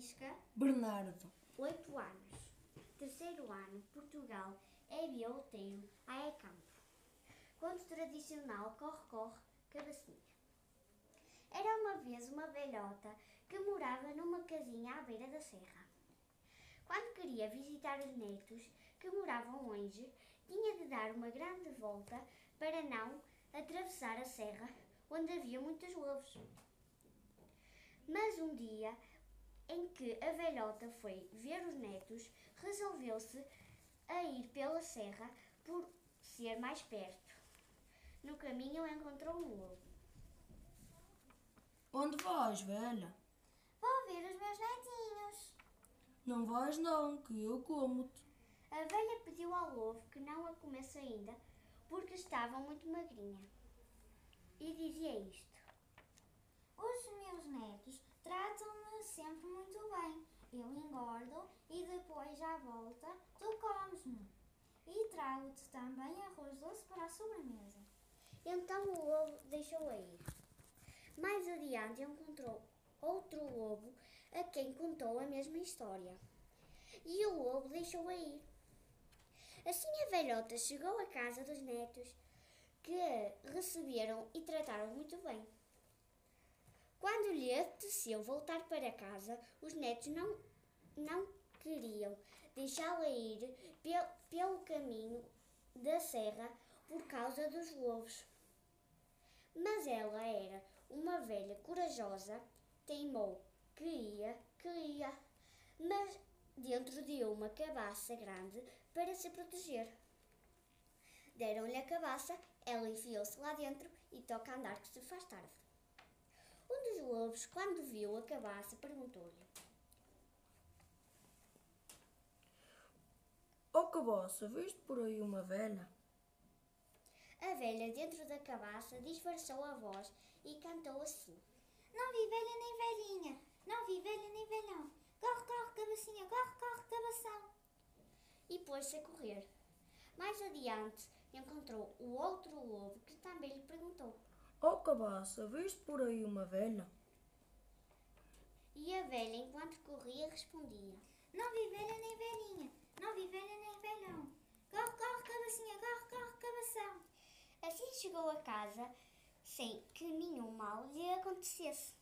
Francisca, Bernardo, 8 anos. Terceiro ano, Portugal, é bioloteiro, a é campo. Conto tradicional, corre, corre, cabecinha. Era uma vez uma velhota que morava numa casinha à beira da serra. Quando queria visitar os netos, que moravam longe, tinha de dar uma grande volta para não atravessar a serra, onde havia muitos lobos. Mas um dia em que a velhota foi ver os netos, resolveu-se a ir pela serra por ser mais perto. No caminho encontrou um lobo. onde vais, velha? Vou ver os meus netinhos. Não vais não, que eu como-te. A velha pediu ao lobo que não a comesse ainda, porque estava muito magrinha. E dizia isto. Os meus netos tratam-me sempre muito bem. Eu engordo e depois, à volta, tu comes-me. E trago-te também arroz doce para a sobremesa. Então o lobo deixou-a ir. Mais adiante encontrou outro lobo a quem contou a mesma história. E o lobo deixou-a ir. Assim a velhota chegou à casa dos netos, que receberam e trataram muito bem. Quando lhe apeteceu voltar para casa, os netos não, não queriam deixá-la ir pel, pelo caminho da serra por causa dos lobos. Mas ela era uma velha corajosa, teimou que ia, que ia, mas dentro de uma cabaça grande para se proteger. Deram-lhe a cabaça, ela enfiou-se lá dentro e toca andar que se faz tarde. Lobos, quando viu a cabaça, perguntou-lhe: Ó cabaça, viste por aí uma velha? A velha, dentro da cabaça, disfarçou a voz e cantou assim: Não vi velha nem velhinha, não vi velha nem velhão. Corre, corre, cabecinha, corre, corre, cabeção. e pôs-se a correr. Mais adiante, encontrou o outro lobo que também lhe perguntou. Ó cabaça, viste por aí uma velha? A velha, enquanto corria, respondia: Não vi velha nem velhinha, não vi velha nem velhão. Corre, corre, cabecinha, corre, corre, cabeção. Assim chegou a casa sem que nenhum mal lhe acontecesse.